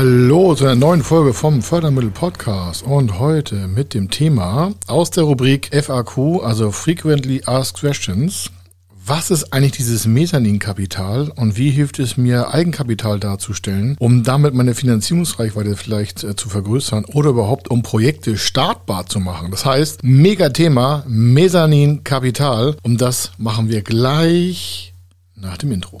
Hallo zu einer neuen Folge vom Fördermittel Podcast und heute mit dem Thema aus der Rubrik FAQ, also Frequently Asked Questions. Was ist eigentlich dieses Mezzaninkapital und wie hilft es mir, Eigenkapital darzustellen, um damit meine Finanzierungsreichweite vielleicht äh, zu vergrößern oder überhaupt um Projekte startbar zu machen? Das heißt, Megathema Mezzaninkapital. Um das machen wir gleich nach dem Intro.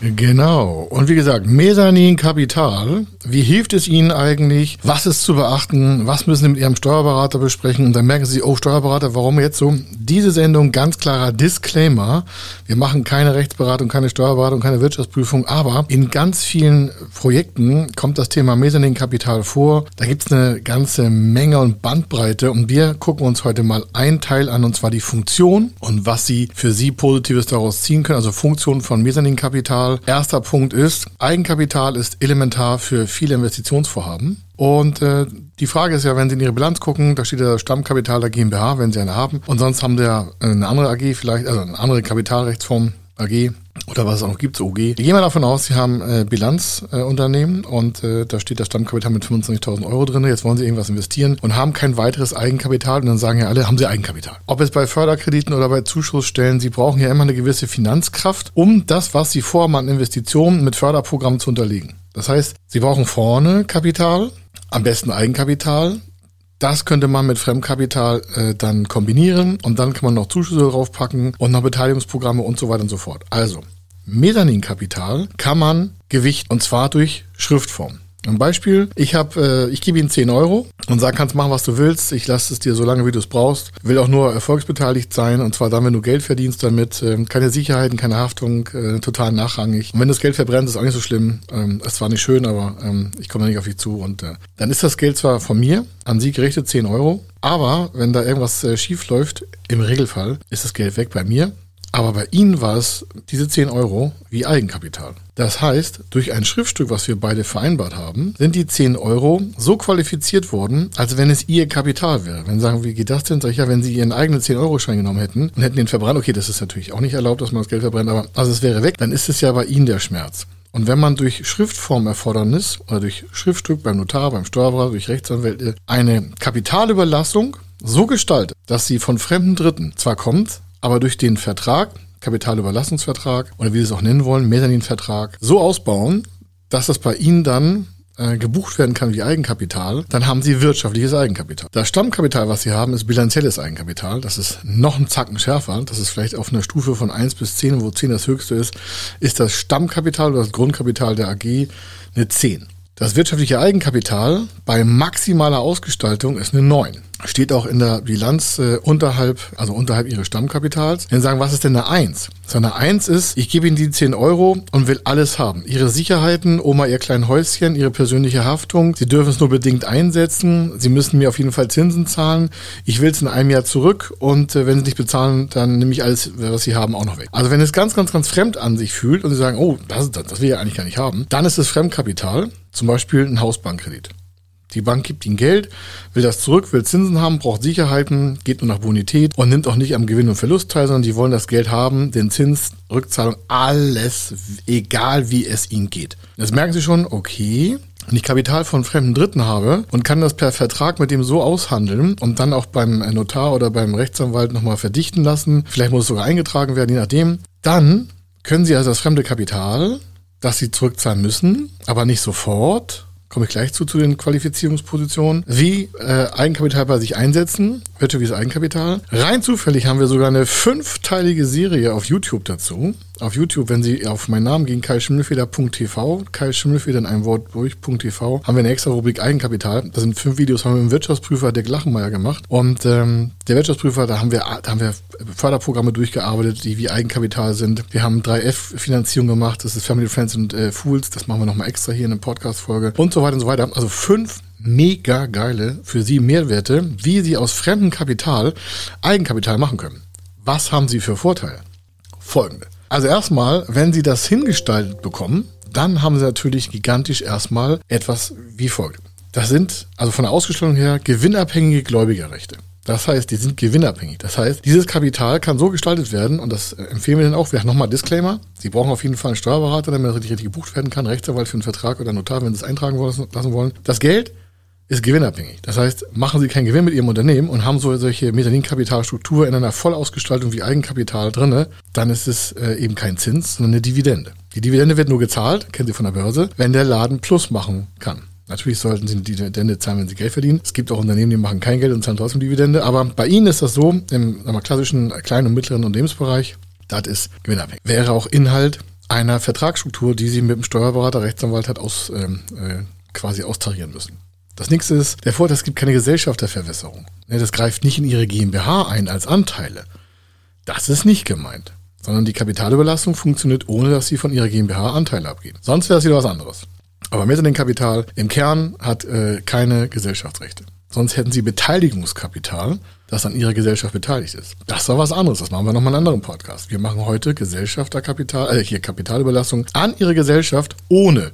Genau. Und wie gesagt, Mesanin Kapital. Wie hilft es Ihnen eigentlich? Was ist zu beachten? Was müssen Sie mit Ihrem Steuerberater besprechen? Und dann merken Sie, oh Steuerberater, warum jetzt so? Diese Sendung ganz klarer Disclaimer. Wir machen keine Rechtsberatung, keine Steuerberatung, keine Wirtschaftsprüfung, aber in ganz vielen Projekten kommt das Thema Mesanin Kapital vor. Da gibt es eine ganze Menge und Bandbreite und wir gucken uns heute mal einen Teil an und zwar die Funktion und was Sie für Sie Positives daraus ziehen können. Also Funktion von Mesanin Kapital Eigenkapital. Erster Punkt ist, Eigenkapital ist elementar für viele Investitionsvorhaben. Und äh, die Frage ist ja, wenn Sie in Ihre Bilanz gucken, da steht ja Stammkapital der GmbH, wenn Sie eine haben. Und sonst haben Sie ja eine andere AG vielleicht, also eine andere Kapitalrechtsform AG oder was es auch gibt, OG. Wir gehen mal davon aus, Sie haben äh, Bilanzunternehmen äh, und äh, da steht das Stammkapital mit 25.000 Euro drin. Jetzt wollen Sie irgendwas investieren und haben kein weiteres Eigenkapital und dann sagen ja alle, haben Sie Eigenkapital. Ob es bei Förderkrediten oder bei Zuschussstellen, Sie brauchen ja immer eine gewisse Finanzkraft, um das, was Sie vorhaben an Investitionen mit Förderprogrammen zu unterlegen. Das heißt, Sie brauchen vorne Kapital, am besten Eigenkapital, das könnte man mit Fremdkapital äh, dann kombinieren und dann kann man noch Zuschüsse draufpacken und noch Beteiligungsprogramme und so weiter und so fort. Also, Mezzaninkapital kann man gewichten und zwar durch Schriftform. Ein Beispiel, ich habe, äh, ich gebe Ihnen 10 Euro und sage, kannst machen, was du willst. Ich lasse es dir so lange, wie du es brauchst. Will auch nur erfolgsbeteiligt sein und zwar dann, wenn du Geld verdienst damit. Äh, keine Sicherheiten, keine Haftung, äh, total nachrangig. Und wenn das Geld verbrennt, ist auch nicht so schlimm. Ähm, es war nicht schön, aber ähm, ich komme nicht auf dich zu. Und äh, dann ist das Geld zwar von mir, an Sie gerichtet 10 Euro, aber wenn da irgendwas äh, schief läuft, im Regelfall ist das Geld weg bei mir aber bei Ihnen war es diese 10 Euro wie Eigenkapital. Das heißt, durch ein Schriftstück, was wir beide vereinbart haben, sind die 10 Euro so qualifiziert worden, als wenn es Ihr Kapital wäre. Wenn Sie sagen, wie geht das denn? Sag ich ja, wenn Sie Ihren eigenen 10-Euro-Schein genommen hätten und hätten den verbrannt, okay, das ist natürlich auch nicht erlaubt, dass man das Geld verbrennt, aber also es wäre weg, dann ist es ja bei Ihnen der Schmerz. Und wenn man durch Schriftformerfordernis oder durch Schriftstück beim Notar, beim Steuerberater, durch Rechtsanwälte eine Kapitalüberlassung so gestaltet, dass sie von fremden Dritten zwar kommt, aber durch den Vertrag, Kapitalüberlassungsvertrag oder wie Sie es auch nennen wollen, Mezzaninvertrag, so ausbauen, dass das bei Ihnen dann äh, gebucht werden kann wie Eigenkapital, dann haben Sie wirtschaftliches Eigenkapital. Das Stammkapital, was Sie haben, ist bilanzielles Eigenkapital. Das ist noch ein Zacken schärfer. Das ist vielleicht auf einer Stufe von 1 bis 10, wo 10 das höchste ist, ist das Stammkapital oder das Grundkapital der AG eine 10. Das wirtschaftliche Eigenkapital bei maximaler Ausgestaltung ist eine 9. Steht auch in der Bilanz äh, unterhalb, also unterhalb ihres Stammkapitals. Dann sagen, was ist denn eine 1? So eine 1 ist, ich gebe Ihnen die 10 Euro und will alles haben. Ihre Sicherheiten, Oma, Ihr kleines Häuschen, Ihre persönliche Haftung. Sie dürfen es nur bedingt einsetzen. Sie müssen mir auf jeden Fall Zinsen zahlen. Ich will es in einem Jahr zurück und äh, wenn Sie nicht bezahlen, dann nehme ich alles, was Sie haben, auch noch weg. Also wenn es ganz, ganz, ganz fremd an sich fühlt und Sie sagen, oh, das, das, will ich eigentlich gar nicht haben, dann ist es Fremdkapital. Zum Beispiel ein Hausbankkredit. Die Bank gibt ihnen Geld, will das zurück, will Zinsen haben, braucht Sicherheiten, geht nur nach Bonität und nimmt auch nicht am Gewinn und Verlust teil, sondern die wollen das Geld haben, den Zins, Rückzahlung, alles, egal wie es ihnen geht. Jetzt merken Sie schon, okay, wenn ich Kapital von fremden Dritten habe und kann das per Vertrag mit dem so aushandeln und dann auch beim Notar oder beim Rechtsanwalt nochmal verdichten lassen, vielleicht muss es sogar eingetragen werden, je nachdem, dann können Sie also das fremde Kapital das sie zurückzahlen müssen, aber nicht sofort, komme ich gleich zu, zu den Qualifizierungspositionen, wie äh, Eigenkapital bei sich einsetzen, wirtschaftliches Eigenkapital. Rein zufällig haben wir sogar eine fünfteilige Serie auf YouTube dazu. Auf YouTube, wenn Sie auf meinen Namen gehen, kaischimmelfeder.tv, Kai Schimmelfeder in einem Wort durch.tv, haben wir eine extra Rubrik Eigenkapital. Das sind fünf Videos, haben wir mit dem Wirtschaftsprüfer Dirk Lachenmeier gemacht. Und ähm, der Wirtschaftsprüfer, da haben wir, da haben wir Förderprogramme durchgearbeitet, die wie Eigenkapital sind. Wir haben 3F-Finanzierung gemacht, das ist Family, Friends und äh, Fools, das machen wir nochmal extra hier in der Podcast-Folge und so weiter und so weiter. Also fünf mega geile für Sie Mehrwerte, wie Sie aus fremdem Kapital Eigenkapital machen können. Was haben Sie für Vorteile? Folgende. Also erstmal, wenn Sie das hingestaltet bekommen, dann haben Sie natürlich gigantisch erstmal etwas wie folgt. Das sind also von der Ausgestaltung her gewinnabhängige Gläubigerrechte. Das heißt, die sind gewinnabhängig. Das heißt, dieses Kapital kann so gestaltet werden, und das empfehlen wir dann auch. Wir haben nochmal Disclaimer. Sie brauchen auf jeden Fall einen Steuerberater, damit das richtig, richtig gebucht werden kann, Rechtsanwalt für einen Vertrag oder Notar, wenn Sie es eintragen lassen wollen. Das Geld ist gewinnabhängig. Das heißt, machen Sie keinen Gewinn mit Ihrem Unternehmen und haben so solche Mezzaninkapitalstruktur in einer Vollausgestaltung wie Eigenkapital drinne, dann ist es äh, eben kein Zins, sondern eine Dividende. Die Dividende wird nur gezahlt, kennen Sie von der Börse, wenn der Laden Plus machen kann. Natürlich sollten Sie eine Dividende zahlen, wenn Sie Geld verdienen. Es gibt auch Unternehmen, die machen kein Geld und zahlen trotzdem Dividende. Aber bei Ihnen ist das so, im wir, klassischen kleinen und mittleren Unternehmensbereich, das ist gewinnabhängig. Wäre auch Inhalt einer Vertragsstruktur, die Sie mit dem Steuerberater, Rechtsanwalt hat aus, ähm, äh, quasi austarieren müssen. Das nächste ist der Vorteil, es gibt keine Gesellschafterverwässerung. Das greift nicht in Ihre GmbH ein als Anteile. Das ist nicht gemeint. Sondern die Kapitalüberlastung funktioniert, ohne dass Sie von Ihrer GmbH Anteile abgeben. Sonst wäre es wieder was anderes. Aber Mezzaninkapital im Kern hat äh, keine Gesellschaftsrechte. Sonst hätten Sie Beteiligungskapital, das an Ihrer Gesellschaft beteiligt ist. Das war was anderes. Das machen wir nochmal in einem anderen Podcast. Wir machen heute Gesellschafterkapital, äh, hier Kapitalüberlassung an Ihre Gesellschaft, ohne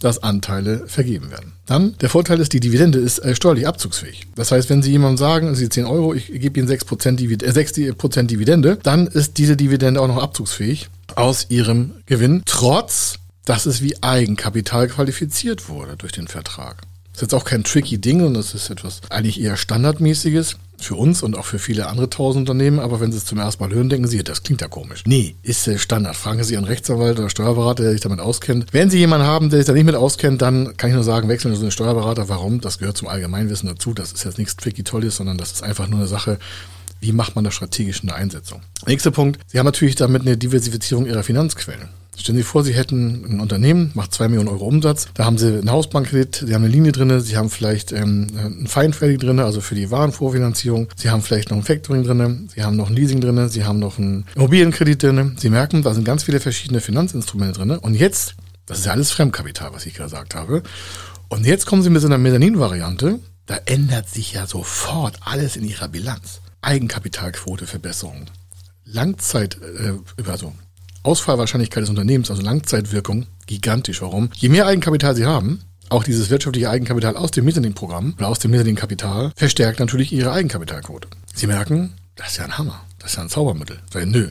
dass Anteile vergeben werden. Dann, der Vorteil ist, die Dividende ist äh, steuerlich abzugsfähig. Das heißt, wenn Sie jemandem sagen, Sie 10 Euro, ich gebe Ihnen 6%, Divid äh, 6 Dividende, dann ist diese Dividende auch noch abzugsfähig aus Ihrem Gewinn, trotz, dass es wie Eigenkapital qualifiziert wurde durch den Vertrag. Das ist jetzt auch kein tricky Ding, sondern das ist etwas eigentlich eher standardmäßiges für uns und auch für viele andere tausend Unternehmen. Aber wenn Sie es zum ersten Mal hören, denken Sie, das klingt ja komisch. Nee, ist Standard. Fragen Sie einen Rechtsanwalt oder Steuerberater, der sich damit auskennt. Wenn Sie jemanden haben, der sich da nicht mit auskennt, dann kann ich nur sagen, wechseln Sie einen Steuerberater. Warum? Das gehört zum Allgemeinwissen dazu. Das ist jetzt nichts tricky Tolles, sondern das ist einfach nur eine Sache, wie macht man das strategisch in der Einsetzung? Nächster Punkt. Sie haben natürlich damit eine Diversifizierung Ihrer Finanzquellen. Stellen Sie vor, Sie hätten ein Unternehmen, macht zwei Millionen Euro Umsatz. Da haben Sie einen Hausbankkredit, Sie haben eine Linie drin, Sie haben vielleicht ähm, ein Feinfertig drin, also für die Warenvorfinanzierung. Sie haben vielleicht noch ein Factoring drin, Sie haben noch ein Leasing drin, Sie haben noch einen Immobilienkredit drin. Sie merken, da sind ganz viele verschiedene Finanzinstrumente drin. Und jetzt, das ist ja alles Fremdkapital, was ich gesagt habe. Und jetzt kommen Sie mit so einer Mezzanin-Variante. Da ändert sich ja sofort alles in Ihrer Bilanz. Eigenkapitalquote Verbesserung. Langzeit, äh, also Ausfallwahrscheinlichkeit des Unternehmens, also Langzeitwirkung, gigantisch. Warum? Je mehr Eigenkapital Sie haben, auch dieses wirtschaftliche Eigenkapital aus dem Mezzanine-Programm oder aus dem Mezzanine-Kapital verstärkt natürlich Ihre Eigenkapitalquote. Sie merken, das ist ja ein Hammer. Das ist ja ein Zaubermittel. Sagen, nö,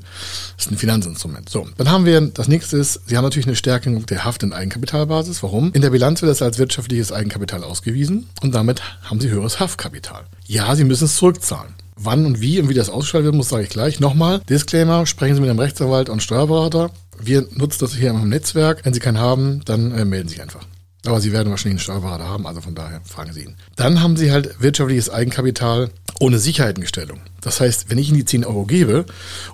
das ist ein Finanzinstrument. So, dann haben wir, das nächste ist, Sie haben natürlich eine Stärkung der Haft- und Eigenkapitalbasis. Warum? In der Bilanz wird das als wirtschaftliches Eigenkapital ausgewiesen und damit haben Sie höheres Haftkapital. Ja, Sie müssen es zurückzahlen. Wann und wie und wie das ausgeschaltet wird, muss sage ich gleich. Nochmal, Disclaimer, sprechen Sie mit einem Rechtsanwalt und Steuerberater. Wir nutzen das hier im Netzwerk. Wenn Sie keinen haben, dann äh, melden Sie sich einfach. Aber Sie werden wahrscheinlich einen Steuerberater haben, also von daher fragen Sie ihn. Dann haben Sie halt wirtschaftliches Eigenkapital ohne Sicherheitengestellung. Das heißt, wenn ich Ihnen die 10 Euro gebe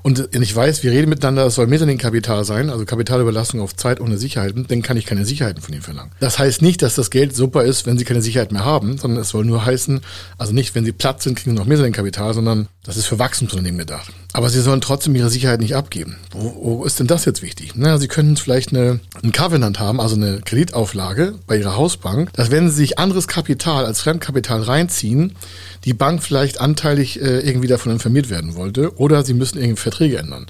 und ich weiß, wir reden miteinander, es soll Mezzanin-Kapital sein, also Kapitalüberlastung auf Zeit ohne Sicherheiten, dann kann ich keine Sicherheiten von Ihnen verlangen. Das heißt nicht, dass das Geld super ist, wenn Sie keine Sicherheit mehr haben, sondern es soll nur heißen, also nicht, wenn Sie platt sind, kriegen Sie noch Mezzanin-Kapital, sondern das ist für Wachstumsunternehmen gedacht. Aber Sie sollen trotzdem Ihre Sicherheit nicht abgeben. Wo, wo ist denn das jetzt wichtig? Naja, Sie können vielleicht eine, ein Covenant haben, also eine Kreditauflage bei Ihrer Hausbank, dass wenn Sie sich anderes Kapital als Fremdkapital reinziehen, die Bank vielleicht anteilig äh, irgendwie davon informiert werden wollte oder sie müssen irgendwie Verträge ändern.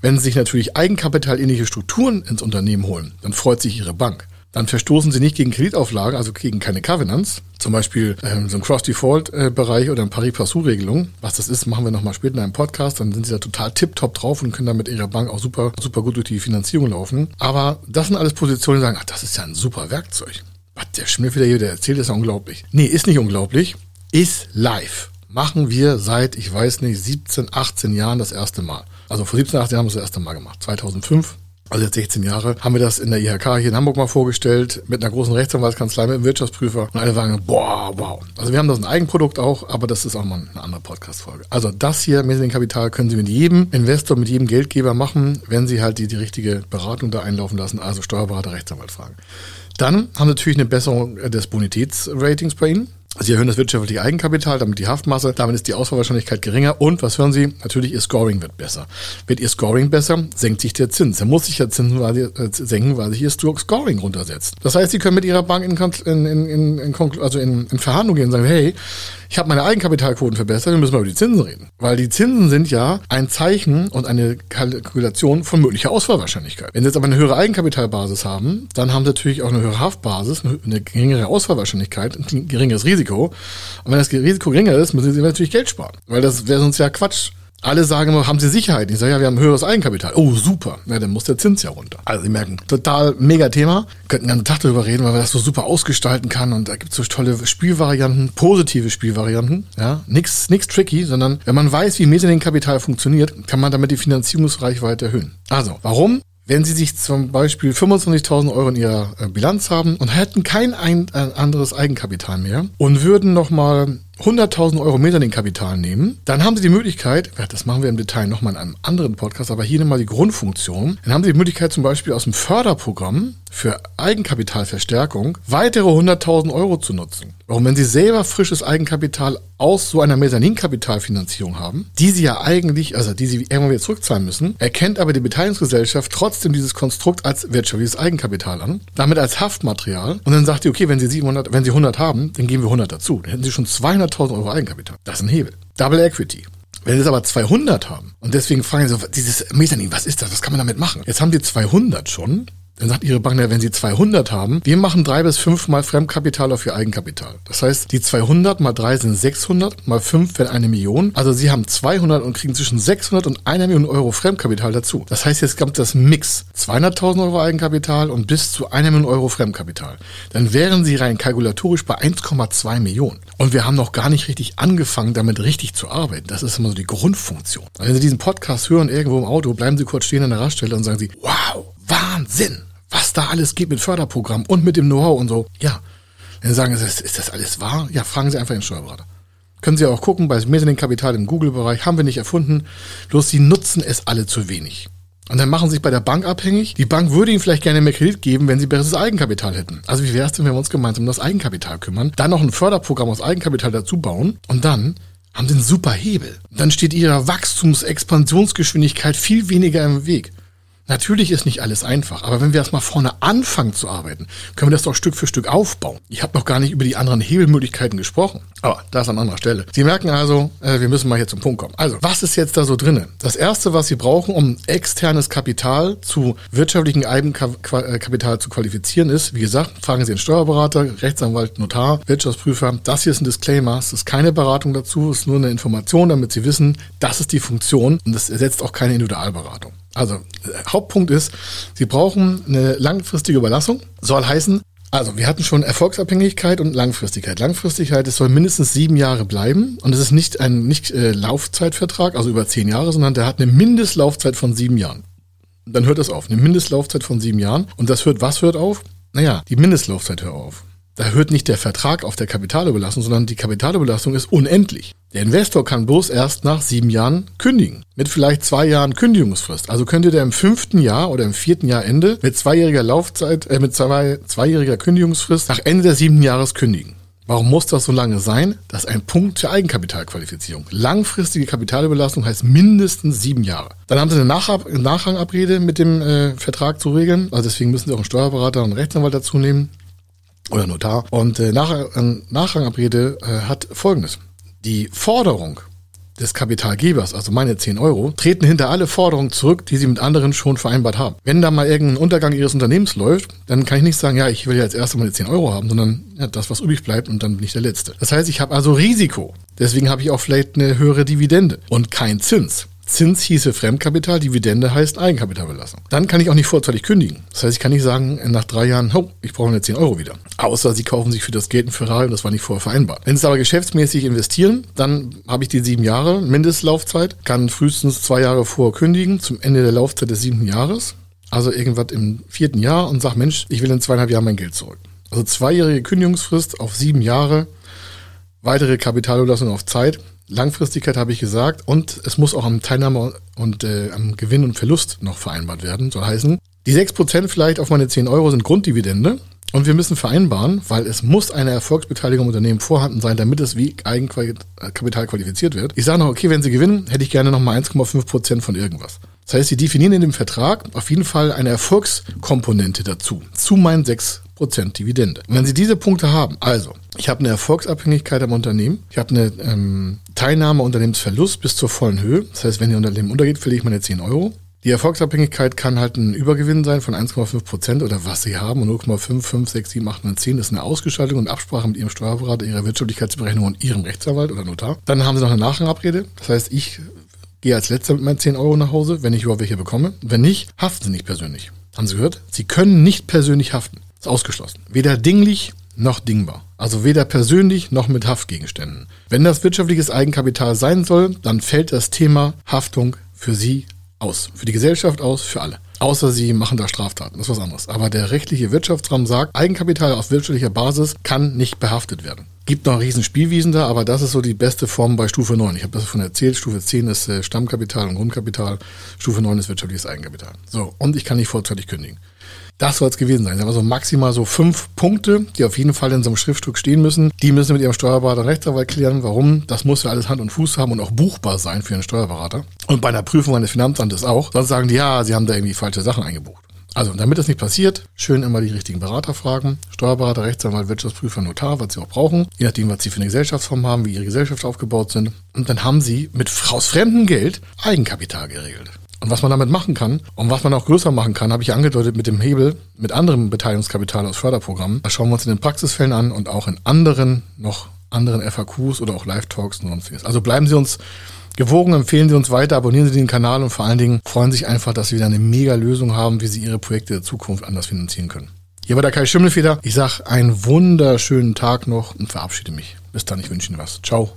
Wenn sie sich natürlich eigenkapitalähnliche Strukturen ins Unternehmen holen, dann freut sich ihre Bank. Dann verstoßen sie nicht gegen Kreditauflagen, also gegen keine Covenants, zum Beispiel ähm, so ein Cross-Default-Bereich oder eine Pari-Passu-Regelung. Was das ist, machen wir nochmal später in einem Podcast. Dann sind sie da total tipptopp drauf und können dann mit ihrer Bank auch super, super gut durch die Finanzierung laufen. Aber das sind alles Positionen, die sagen, ach, das ist ja ein super Werkzeug. Was der wieder hier, der erzählt, ist ja unglaublich. Nee, ist nicht unglaublich ist live. Machen wir seit, ich weiß nicht, 17, 18 Jahren das erste Mal. Also vor 17, 18 Jahren haben wir das erste Mal gemacht. 2005 also jetzt 16 Jahre, haben wir das in der IHK hier in Hamburg mal vorgestellt, mit einer großen Rechtsanwaltskanzlei, mit einem Wirtschaftsprüfer. Und alle sagen, boah, wow. Also wir haben das ein Eigenprodukt auch, aber das ist auch mal eine andere Podcast-Folge. Also das hier, Mezzanine-Kapital, können Sie mit jedem Investor, mit jedem Geldgeber machen, wenn Sie halt die, die richtige Beratung da einlaufen lassen, also Steuerberater, Rechtsanwalt fragen. Dann haben Sie natürlich eine Besserung des Bonitätsratings bei Ihnen. Sie erhöhen das wirtschaftliche Eigenkapital, damit die Haftmasse, damit ist die Ausfallwahrscheinlichkeit geringer und was hören Sie? Natürlich, Ihr Scoring wird besser. Wird Ihr Scoring besser, senkt sich der Zins. Er muss sich der Zins äh, senken, weil sich Ihr Scoring runtersetzt. Das heißt, Sie können mit Ihrer Bank in, in, in, in, also in, Verhandlungen gehen und sagen, hey, ich habe meine Eigenkapitalquoten verbessert, wir müssen mal über die Zinsen reden. Weil die Zinsen sind ja ein Zeichen und eine Kalkulation von möglicher Ausfallwahrscheinlichkeit. Wenn Sie jetzt aber eine höhere Eigenkapitalbasis haben, dann haben Sie natürlich auch eine höhere Haftbasis, eine geringere Ausfallwahrscheinlichkeit, ein geringeres Risiko. Und wenn das Risiko geringer ist, müssen Sie natürlich Geld sparen. Weil das wäre sonst ja Quatsch alle sagen immer, haben Sie Sicherheit? Ich sage, ja, wir haben höheres Eigenkapital. Oh, super. Ja, dann muss der Zins ja runter. Also Sie merken, total mega Thema. Könnten einen Tag darüber reden, weil man das so super ausgestalten kann und da gibt es so tolle Spielvarianten, positive Spielvarianten. Ja, nix, nix tricky, sondern wenn man weiß, wie Mezzanine-Kapital funktioniert, kann man damit die Finanzierungsreichweite erhöhen. Also, warum? Wenn Sie sich zum Beispiel 25.000 Euro in Ihrer äh, Bilanz haben und hätten kein ein, ein anderes Eigenkapital mehr und würden nochmal 100.000 Euro Mezzanine-Kapital nehmen, dann haben Sie die Möglichkeit, das machen wir im Detail nochmal in einem anderen Podcast, aber hier nochmal die Grundfunktion, dann haben Sie die Möglichkeit zum Beispiel aus dem Förderprogramm für Eigenkapitalverstärkung weitere 100.000 Euro zu nutzen. Warum? Wenn Sie selber frisches Eigenkapital aus so einer Mezzaninkapitalfinanzierung haben, die Sie ja eigentlich, also die Sie irgendwann wieder zurückzahlen müssen, erkennt aber die Beteiligungsgesellschaft trotzdem dieses Konstrukt als wirtschaftliches Eigenkapital an, damit als Haftmaterial und dann sagt die, okay, wenn Sie 700, wenn Sie 100 haben, dann geben wir 100 dazu. Dann hätten Sie schon 200.000 Euro Eigenkapital. Das ist ein Hebel. Double Equity. Wenn Sie jetzt aber 200 haben und deswegen fragen Sie so, dieses Mezzanin, was ist das? Was kann man damit machen? Jetzt haben Sie 200 schon dann sagt Ihre Bank, ja, wenn Sie 200 haben, wir machen drei bis fünf mal Fremdkapital auf Ihr Eigenkapital. Das heißt, die 200 mal drei sind 600, mal fünf wäre eine Million. Also Sie haben 200 und kriegen zwischen 600 und einer Million Euro Fremdkapital dazu. Das heißt, jetzt kommt das Mix. 200.000 Euro Eigenkapital und bis zu einer Million Euro Fremdkapital. Dann wären Sie rein kalkulatorisch bei 1,2 Millionen. Und wir haben noch gar nicht richtig angefangen, damit richtig zu arbeiten. Das ist immer so die Grundfunktion. wenn Sie diesen Podcast hören irgendwo im Auto, bleiben Sie kurz stehen an der Raststelle und sagen Sie, wow, Wahnsinn! Was da alles geht mit Förderprogramm und mit dem Know-how und so. Ja. Wenn Sie sagen, ist, ist das alles wahr? Ja, fragen Sie einfach den Steuerberater. Können Sie auch gucken, bei Kapital im Google-Bereich haben wir nicht erfunden, bloß Sie nutzen es alle zu wenig. Und dann machen Sie sich bei der Bank abhängig. Die Bank würde Ihnen vielleicht gerne mehr Kredit geben, wenn Sie besseres Eigenkapital hätten. Also wie wäre es denn, wenn wir uns gemeinsam um das Eigenkapital kümmern, dann noch ein Förderprogramm aus Eigenkapital dazu bauen und dann haben Sie einen super Hebel. Dann steht Ihrer Wachstumsexpansionsgeschwindigkeit viel weniger im Weg. Natürlich ist nicht alles einfach, aber wenn wir erstmal vorne anfangen zu arbeiten, können wir das doch Stück für Stück aufbauen. Ich habe noch gar nicht über die anderen Hebelmöglichkeiten gesprochen, aber das an anderer Stelle. Sie merken also, äh, wir müssen mal hier zum Punkt kommen. Also, was ist jetzt da so drinnen? Das erste, was Sie brauchen, um externes Kapital zu wirtschaftlichen Eigenkapital zu qualifizieren, ist, wie gesagt, fragen Sie den Steuerberater, Rechtsanwalt, Notar, Wirtschaftsprüfer. Das hier ist ein Disclaimer, es ist keine Beratung dazu, es ist nur eine Information, damit Sie wissen, das ist die Funktion und das ersetzt auch keine Individualberatung. Also, Hauptpunkt ist, Sie brauchen eine langfristige Überlassung. Soll heißen, also wir hatten schon Erfolgsabhängigkeit und Langfristigkeit. Langfristigkeit, es soll mindestens sieben Jahre bleiben und es ist nicht ein nicht äh, Laufzeitvertrag, also über zehn Jahre, sondern der hat eine Mindestlaufzeit von sieben Jahren. Dann hört das auf, eine Mindestlaufzeit von sieben Jahren. Und das hört, was hört auf? Naja, die Mindestlaufzeit hört auf. Da hört nicht der Vertrag auf der Kapitalüberlassung, sondern die Kapitalüberlassung ist unendlich. Der Investor kann bloß erst nach sieben Jahren kündigen. Mit vielleicht zwei Jahren Kündigungsfrist. Also könnte der im fünften Jahr oder im vierten Jahr Ende mit zweijähriger Laufzeit, äh, mit zwei, zweijähriger Kündigungsfrist nach Ende des siebten Jahres kündigen. Warum muss das so lange sein? Das ist ein Punkt zur Eigenkapitalqualifizierung. Langfristige Kapitalüberlassung heißt mindestens sieben Jahre. Dann haben Sie eine Nach Nachrangabrede mit dem äh, Vertrag zu regeln. Also deswegen müssen Sie auch einen Steuerberater und einen Rechtsanwalt dazu nehmen oder Notar. Und äh, Nach äh, Nachrangabrede äh, hat folgendes. Die Forderung des Kapitalgebers, also meine 10 Euro, treten hinter alle Forderungen zurück, die sie mit anderen schon vereinbart haben. Wenn da mal irgendein Untergang ihres Unternehmens läuft, dann kann ich nicht sagen, ja, ich will ja als erstes meine 10 Euro haben, sondern ja, das, was übrig bleibt und dann bin ich der Letzte. Das heißt, ich habe also Risiko. Deswegen habe ich auch vielleicht eine höhere Dividende und kein Zins. Zins hieße Fremdkapital, Dividende heißt Eigenkapitalbelastung. Dann kann ich auch nicht vorzeitig kündigen. Das heißt, ich kann nicht sagen, nach drei Jahren, oh, ich brauche eine 10 Euro wieder. Außer Sie kaufen sich für das Geld ein Ferrari und das war nicht vorher vereinbart. Wenn Sie aber geschäftsmäßig investieren, dann habe ich die sieben Jahre Mindestlaufzeit, kann frühestens zwei Jahre vor kündigen, zum Ende der Laufzeit des siebten Jahres. also irgendwas im vierten Jahr und sage, Mensch, ich will in zweieinhalb Jahren mein Geld zurück. Also zweijährige Kündigungsfrist auf sieben Jahre, weitere Kapitalüberlassung auf Zeit. Langfristigkeit habe ich gesagt und es muss auch am Teilnahme und äh, am Gewinn und Verlust noch vereinbart werden. Soll heißen, die 6% vielleicht auf meine 10 Euro sind Grunddividende und wir müssen vereinbaren, weil es muss eine Erfolgsbeteiligung im Unternehmen vorhanden sein, damit es wie Eigenkapital qualifiziert wird. Ich sage noch, okay, wenn Sie gewinnen, hätte ich gerne nochmal 1,5% von irgendwas. Das heißt, Sie definieren in dem Vertrag auf jeden Fall eine Erfolgskomponente dazu, zu meinen 6 Dividende. Und wenn Sie diese Punkte haben, also ich habe eine Erfolgsabhängigkeit am Unternehmen, ich habe eine ähm, Teilnahme Unternehmensverlust bis zur vollen Höhe. Das heißt, wenn Ihr Unternehmen untergeht, verliere ich meine 10 Euro. Die Erfolgsabhängigkeit kann halt ein Übergewinn sein von 1,5 Prozent oder was Sie haben und 0,5, 5, 6, 7, 8, 9, 10 ist eine Ausgestaltung und Absprache mit Ihrem Steuerberater, Ihrer Wirtschaftlichkeitsberechnung und Ihrem Rechtsanwalt oder Notar. Dann haben Sie noch eine Nachrangabrede. Das heißt, ich gehe als letzter mit meinen 10 Euro nach Hause, wenn ich überhaupt welche bekomme. Wenn nicht, haften Sie nicht persönlich. Haben Sie gehört? Sie können nicht persönlich haften. Ist ausgeschlossen. Weder dinglich noch dingbar. Also weder persönlich noch mit Haftgegenständen. Wenn das wirtschaftliches Eigenkapital sein soll, dann fällt das Thema Haftung für Sie aus. Für die Gesellschaft aus, für alle. Außer sie machen da Straftaten, das ist was anderes. Aber der rechtliche Wirtschaftsraum sagt, Eigenkapital auf wirtschaftlicher Basis kann nicht behaftet werden. Gibt noch riesen Spielwiesen da, aber das ist so die beste Form bei Stufe 9. Ich habe das schon erzählt. Stufe 10 ist äh, Stammkapital und Grundkapital. Stufe 9 ist wirtschaftliches Eigenkapital. So, und ich kann nicht vorzeitig kündigen. Das soll es gewesen sein. Aber so maximal so fünf Punkte, die auf jeden Fall in so einem Schriftstück stehen müssen. Die müssen mit ihrem Steuerberater Rechtsanwalt klären. Warum? Das muss ja alles Hand und Fuß haben und auch buchbar sein für einen Steuerberater. Und bei einer Prüfung eines Finanzamtes auch. Sonst sagen die, ja, sie haben da irgendwie falsche Sachen eingebucht. Also, damit das nicht passiert, schön immer die richtigen Berater fragen. Steuerberater, Rechtsanwalt, Wirtschaftsprüfer, Notar, was sie auch brauchen. Je nachdem, was sie für eine Gesellschaftsform haben, wie ihre Gesellschaft aufgebaut sind. Und dann haben sie mit aus fremdem Geld Eigenkapital geregelt. Und was man damit machen kann und was man auch größer machen kann, habe ich angedeutet mit dem Hebel, mit anderem Beteiligungskapital aus Förderprogrammen. Das schauen wir uns in den Praxisfällen an und auch in anderen, noch anderen FAQs oder auch Live-Talks und sonstiges. Also bleiben Sie uns gewogen, empfehlen Sie uns weiter, abonnieren Sie den Kanal und vor allen Dingen freuen Sie sich einfach, dass Sie wieder eine mega Lösung haben, wie Sie Ihre Projekte der Zukunft anders finanzieren können. Hier war der Kai Schimmelfeder. Ich sage einen wunderschönen Tag noch und verabschiede mich. Bis dann, ich wünsche Ihnen was. Ciao.